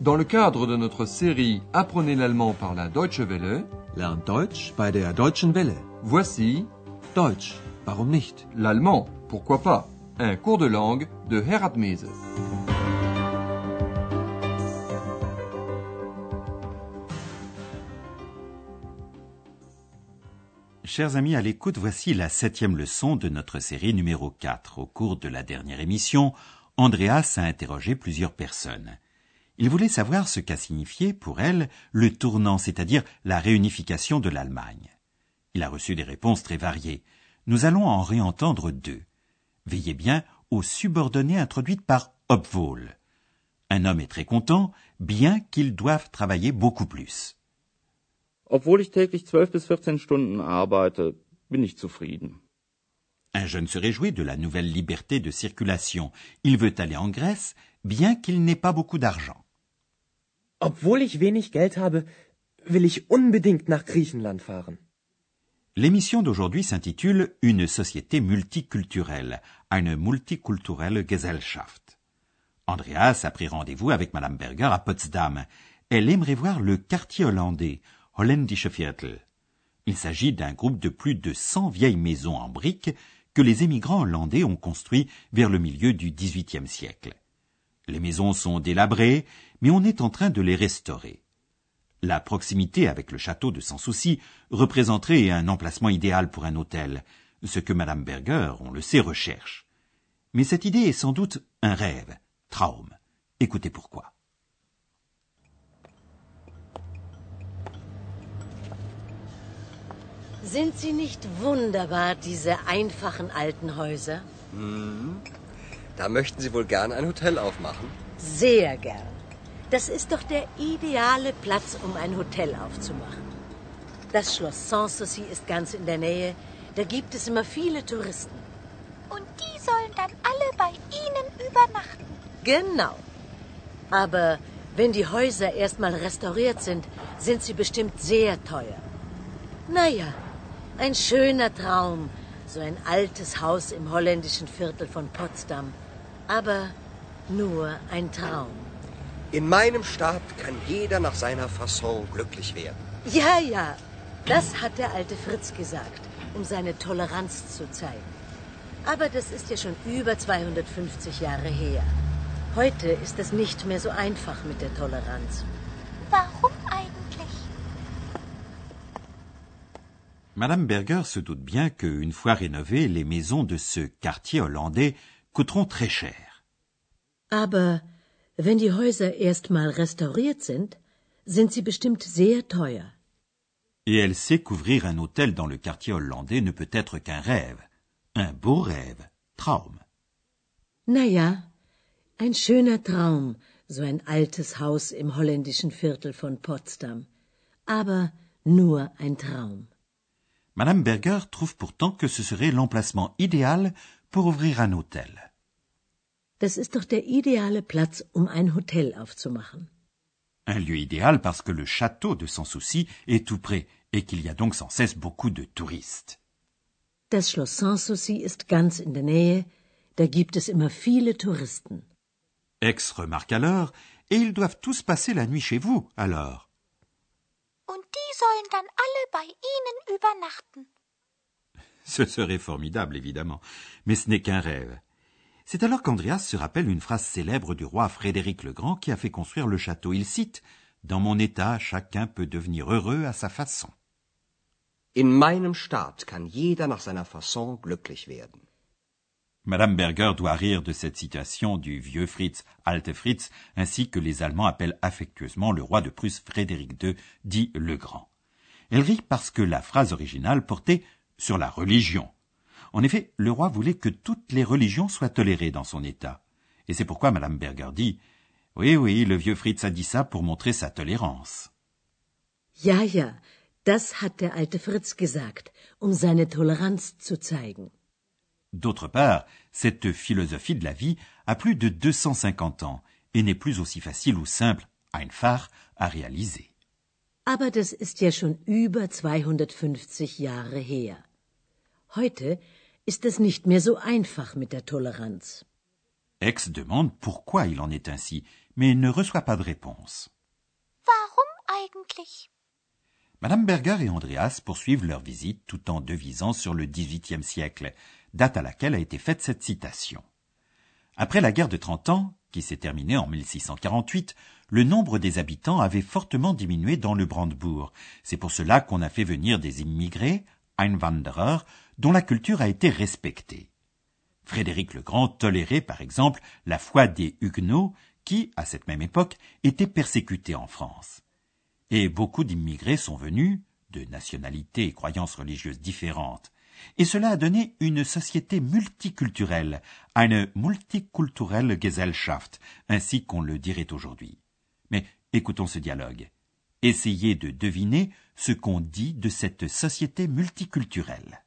Dans le cadre de notre série Apprenez l'allemand par la Deutsche Welle, Lernt Deutsch bei der Deutschen Welle. voici Deutsch, warum nicht? l'allemand, pourquoi pas, un cours de langue de Herat Mese. Chers amis à l'écoute, voici la septième leçon de notre série numéro 4. Au cours de la dernière émission, Andreas a interrogé plusieurs personnes. Il voulait savoir ce qu'a signifié pour elle le tournant, c'est-à-dire la réunification de l'Allemagne. Il a reçu des réponses très variées. Nous allons en réentendre deux. Veillez bien aux subordonnées introduites par Obwohl. Un homme est très content, bien qu'il doive travailler beaucoup plus. Obwohl ich täglich 12 bis 14 Stunden arbeite, bin ich zufrieden. Un jeune se réjouit de la nouvelle liberté de circulation. Il veut aller en Grèce, bien qu'il n'ait pas beaucoup d'argent. Obwohl ich wenig Geld habe, will ich unbedingt nach Griechenland fahren. L'émission d'aujourd'hui s'intitule Une société multiculturelle, eine multikulturelle Gesellschaft. Andreas a pris rendez-vous avec Madame Berger à Potsdam. Elle aimerait voir le quartier hollandais, Holländische Viertel. Il s'agit d'un groupe de plus de 100 vieilles maisons en briques que les émigrants hollandais ont construit vers le milieu du XVIIIe siècle. Les maisons sont délabrées, mais on est en train de les restaurer. La proximité avec le château de Sans Souci représenterait un emplacement idéal pour un hôtel, ce que Madame Berger, on le sait, recherche. Mais cette idée est sans doute un rêve, Traum. Écoutez pourquoi. Sind sie nicht wunderbar, diese einfachen alten Häuser? Da möchten Sie wohl gern ein Hotel aufmachen? Sehr gern. Das ist doch der ideale Platz, um ein Hotel aufzumachen. Das Schloss Sanssouci ist ganz in der Nähe. Da gibt es immer viele Touristen. Und die sollen dann alle bei Ihnen übernachten. Genau. Aber wenn die Häuser erstmal restauriert sind, sind sie bestimmt sehr teuer. Naja, ein schöner Traum, so ein altes Haus im holländischen Viertel von Potsdam. Aber nur ein Traum. In meinem Staat kann jeder nach seiner Fasson glücklich werden. Ja, ja, das hat der alte Fritz gesagt, um seine Toleranz zu zeigen. Aber das ist ja schon über 250 Jahre her. Heute ist es nicht mehr so einfach mit der Toleranz. Warum eigentlich? Madame Berger se doute bien qu'une fois rénovées, les maisons de ce quartier hollandais coûteront très cher. Aber wenn die Häuser erstmal restauriert sind, sind sie bestimmt sehr teuer. Et elle sait qu'ouvrir un hôtel dans le quartier hollandais ne peut être qu'un rêve. Un beau rêve. Traum. Naja, ein schöner Traum, so ein altes Haus im holländischen Viertel von Potsdam. Aber nur ein Traum. Madame Berger trouve pourtant que ce serait l'emplacement idéal pour ouvrir un hôtel. Das ist doch der ideale Platz, um ein Hotel aufzumachen. Un lieu idéal parce que le château de Sans Souci est tout près et qu'il y a donc sans cesse beaucoup de touristes. Das Schloss Sanssouci ist ganz in der Nähe, da gibt es immer viele Touristen. Ex remarque alors, et ils doivent tous passer la nuit chez vous, alors. Und die sollen dann alle bei Ihnen übernachten. Ce serait formidable, évidemment, mais ce n'est qu'un rêve. C'est alors qu'Andreas se rappelle une phrase célèbre du roi Frédéric le Grand qui a fait construire le château. Il cite Dans mon état, chacun peut devenir heureux à sa façon. In meinem Staat kann jeder nach seiner Fasson glücklich werden. Madame Berger doit rire de cette citation du vieux Fritz, Alte Fritz, ainsi que les Allemands appellent affectueusement le roi de Prusse Frédéric II, dit le Grand. Elle rit parce que la phrase originale portait sur la religion. En effet, le roi voulait que toutes les religions soient tolérées dans son État. Et c'est pourquoi Madame Berger dit Oui, oui, le vieux Fritz a dit ça pour montrer sa tolérance. Ja, ja, das hat der alte Fritz gesagt, um seine Toleranz zu zeigen. D'autre part, cette philosophie de la vie a plus de 250 ans et n'est plus aussi facile ou simple, einfach, à réaliser. Aber das ist ja schon über 250 Jahre her. Heute ist es nicht mehr so einfach mit der Toleranz. Ex demande pourquoi il en est ainsi, mais ne reçoit pas de réponse. Warum eigentlich? Madame Berger et Andreas poursuivent leur visite tout en devisant sur le XVIIIe siècle, date à laquelle a été faite cette citation. Après la guerre de Trente Ans, qui s'est terminée en 1648, le nombre des habitants avait fortement diminué dans le Brandebourg. C'est pour cela qu'on a fait venir des immigrés, Einwanderer, dont la culture a été respectée. Frédéric le Grand tolérait par exemple la foi des Huguenots qui, à cette même époque, étaient persécutés en France. Et beaucoup d'immigrés sont venus, de nationalités et croyances religieuses différentes, et cela a donné une société multiculturelle, eine multikulturelle Gesellschaft, ainsi qu'on le dirait aujourd'hui. Mais écoutons ce dialogue. Essayez de deviner ce qu'on dit de cette société multiculturelle.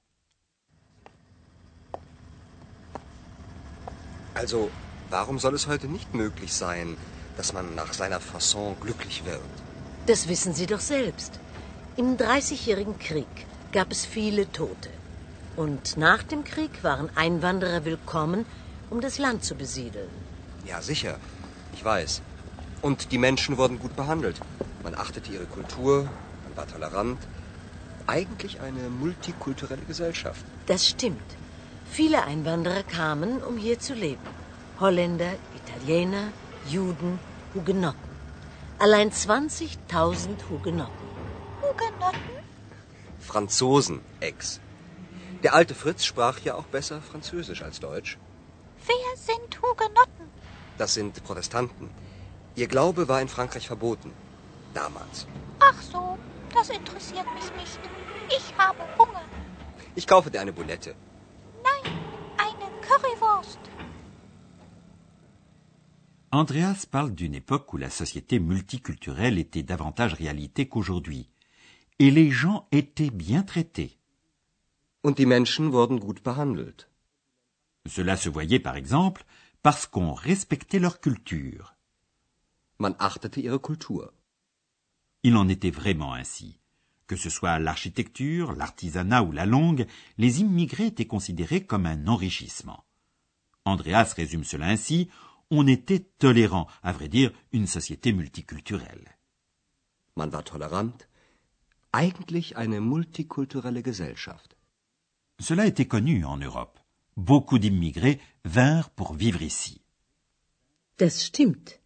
Also, warum soll es heute nicht möglich sein, dass man nach seiner Fasson glücklich wird? Das wissen Sie doch selbst. Im Dreißigjährigen Krieg gab es viele Tote. Und nach dem Krieg waren Einwanderer willkommen, um das Land zu besiedeln. Ja, sicher. Ich weiß. Und die Menschen wurden gut behandelt. Man achtete ihre Kultur, man war tolerant. Eigentlich eine multikulturelle Gesellschaft. Das stimmt. Viele Einwanderer kamen, um hier zu leben. Holländer, Italiener, Juden, Hugenotten. Allein 20.000 Hugenotten. Hugenotten? Franzosen, Ex. Der alte Fritz sprach ja auch besser Französisch als Deutsch. Wer sind Hugenotten? Das sind Protestanten. Ihr Glaube war in Frankreich verboten. Damals. Ach so, das interessiert mich nicht. Ich habe Hunger. Ich kaufe dir eine Boulette. Andreas parle d'une époque où la société multiculturelle était davantage réalité qu'aujourd'hui, et les gens étaient bien traités. Und die Menschen wurden gut behandelt. Cela se voyait par exemple parce qu'on respectait leur culture. Man achtete ihre Kultur. Il en était vraiment ainsi. Que ce soit l'architecture, l'artisanat ou la langue, les immigrés étaient considérés comme un enrichissement. Andreas résume cela ainsi on était tolérant, à vrai dire, une société multiculturelle. Man war tolerant. Eigentlich eine multikulturelle Gesellschaft. Cela était connu en Europe. Beaucoup d'immigrés vinrent pour vivre ici. Das stimmt.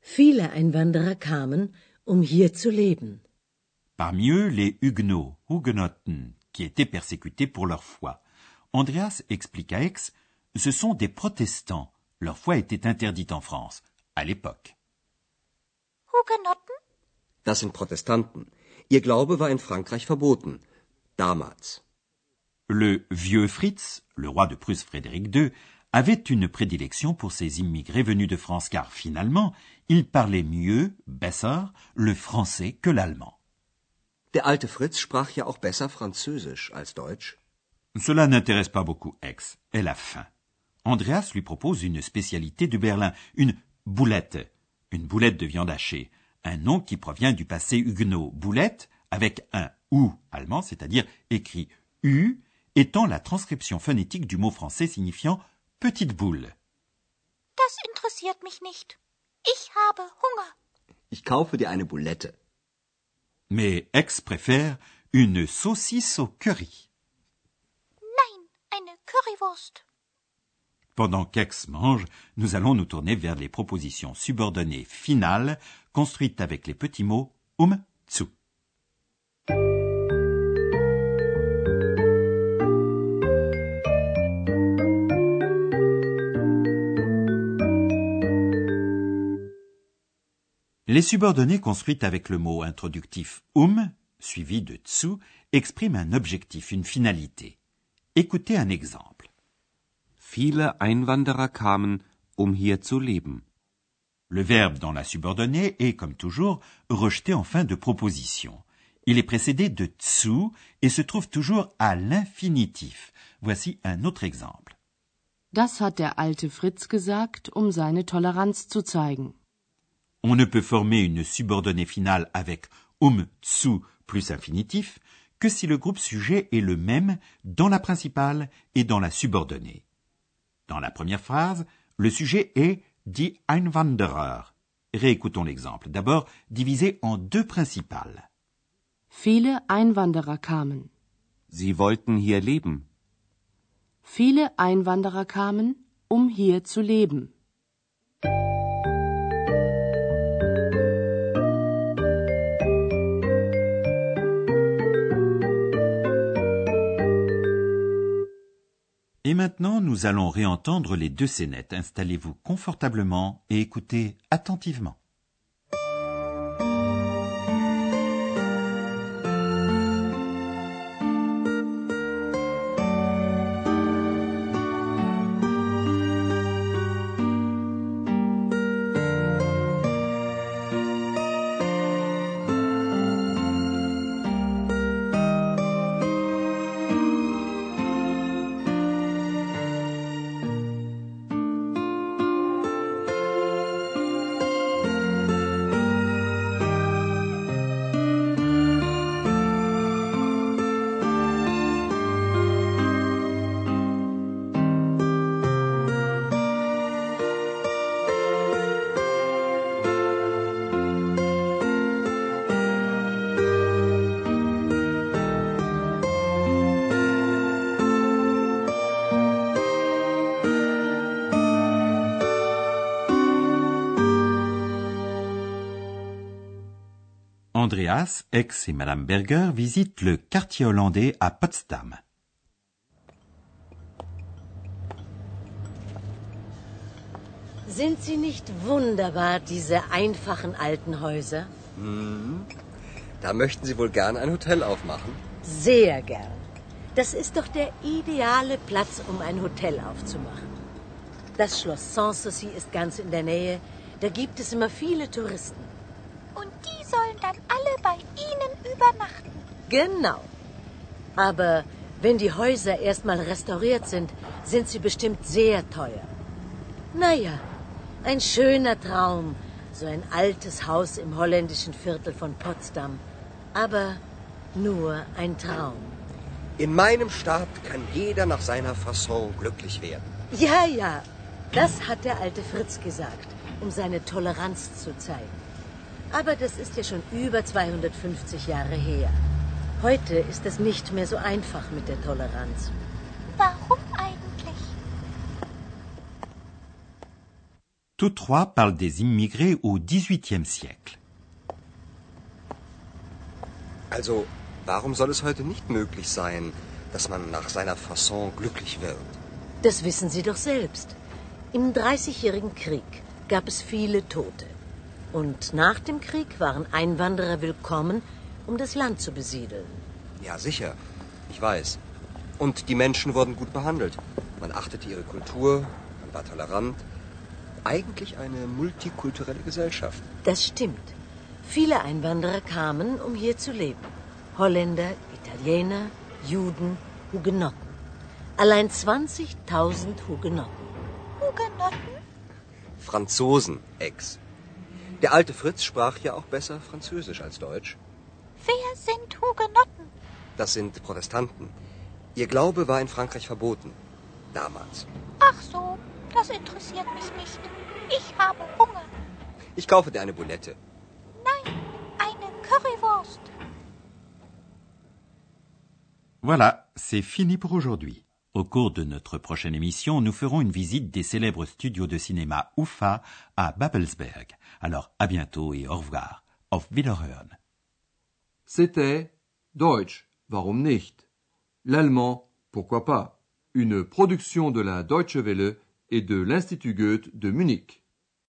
Viele Einwanderer kamen, um hier zu leben. Parmi eux, les Huguenots, Hugenotten, qui étaient persécutés pour leur foi. Andreas explique à Aix, ce sont des protestants. Leur foi était interdite en France, à l'époque. Hugenotten? Das sind Protestanten. Ihr Glaube war in Frankreich verboten. Damals. Le vieux Fritz, le roi de Prusse Frédéric II, avait une prédilection pour ces immigrés venus de France car finalement, il parlait mieux, besser, le français que l'allemand. Der alte Fritz sprach ja auch besser Französisch als Deutsch. Cela n'intéresse pas beaucoup Aix. Elle a faim. Andreas lui propose une spécialité de Berlin, une boulette, une boulette de viande hachée, un nom qui provient du passé huguenot, boulette avec un ou allemand, c'est-à-dire écrit u, étant la transcription phonétique du mot français signifiant petite boule. Das interessiert mich nicht. Ich habe Hunger. Ich kaufe dir eine Boulette. Mais Aix préfère une saucisse au curry. Nein, eine Currywurst. Pendant qu'Aix mange, nous allons nous tourner vers les propositions subordonnées finales construites avec les petits mots um, zu. Les subordonnées construites avec le mot introductif um, suivi de tsu, expriment un objectif, une finalité. Écoutez un exemple. Viele Einwanderer kamen, um hier zu leben. Le verbe dans la subordonnée est, comme toujours, rejeté en fin de proposition. Il est précédé de tsu et se trouve toujours à l'infinitif. Voici un autre exemple. Das hat der alte Fritz gesagt, um seine Toleranz zu zeigen. On ne peut former une subordonnée finale avec um tsu plus infinitif que si le groupe sujet est le même dans la principale et dans la subordonnée. Dans la première phrase, le sujet est die Einwanderer, Réécoutons l'exemple. D'abord, divisé en deux principales. Viele Einwanderer kamen. Sie wollten hier leben. Viele Einwanderer kamen, um hier zu leben. Et maintenant, nous allons réentendre les deux scénettes. Installez-vous confortablement et écoutez attentivement. Andreas, ex et Madame Berger visitent le quartier hollandais à Potsdam. Sind sie nicht wunderbar, diese einfachen alten Häuser? Da möchten Sie wohl gern ein Hotel aufmachen? Sehr gern. Das ist doch der ideale Platz, um ein Hotel aufzumachen. Das Schloss Sanssouci ist ganz in der Nähe. Da gibt es immer viele Touristen. Sollen dann alle bei Ihnen übernachten. Genau. Aber wenn die Häuser erstmal restauriert sind, sind sie bestimmt sehr teuer. Naja, ein schöner Traum, so ein altes Haus im holländischen Viertel von Potsdam. Aber nur ein Traum. In meinem Staat kann jeder nach seiner Fasson glücklich werden. Ja, ja, das hat der alte Fritz gesagt, um seine Toleranz zu zeigen. Aber das ist ja schon über 250 Jahre her. Heute ist es nicht mehr so einfach mit der Toleranz. Warum eigentlich? Tous trois parlent des immigrés au XVIIIe siècle. Also, warum soll es heute nicht möglich sein, dass man nach seiner Fasson glücklich wird? Das wissen Sie doch selbst. Im Dreißigjährigen Krieg gab es viele Tote. Und nach dem Krieg waren Einwanderer willkommen, um das Land zu besiedeln. Ja, sicher. Ich weiß. Und die Menschen wurden gut behandelt. Man achtete ihre Kultur, man war tolerant. Eigentlich eine multikulturelle Gesellschaft. Das stimmt. Viele Einwanderer kamen, um hier zu leben. Holländer, Italiener, Juden, Hugenotten. Allein 20.000 Hugenotten. Hugenotten? Franzosen, Ex. Der alte Fritz sprach ja auch besser Französisch als Deutsch. Wer sind Hugenotten? Das sind Protestanten. Ihr Glaube war in Frankreich verboten. Damals. Ach so, das interessiert mich nicht. Ich habe Hunger. Ich kaufe dir eine Boulette. Nein, eine Currywurst. Voilà, c'est fini pour aujourd'hui. Au cours de notre prochaine émission, nous ferons une visite des célèbres studios de cinéma UFA à Babelsberg. Alors, à bientôt et au revoir. Auf Wiederhören. C'était Deutsch, warum nicht? L'allemand, pourquoi pas? Une production de la Deutsche Welle et de l'Institut Goethe de Munich.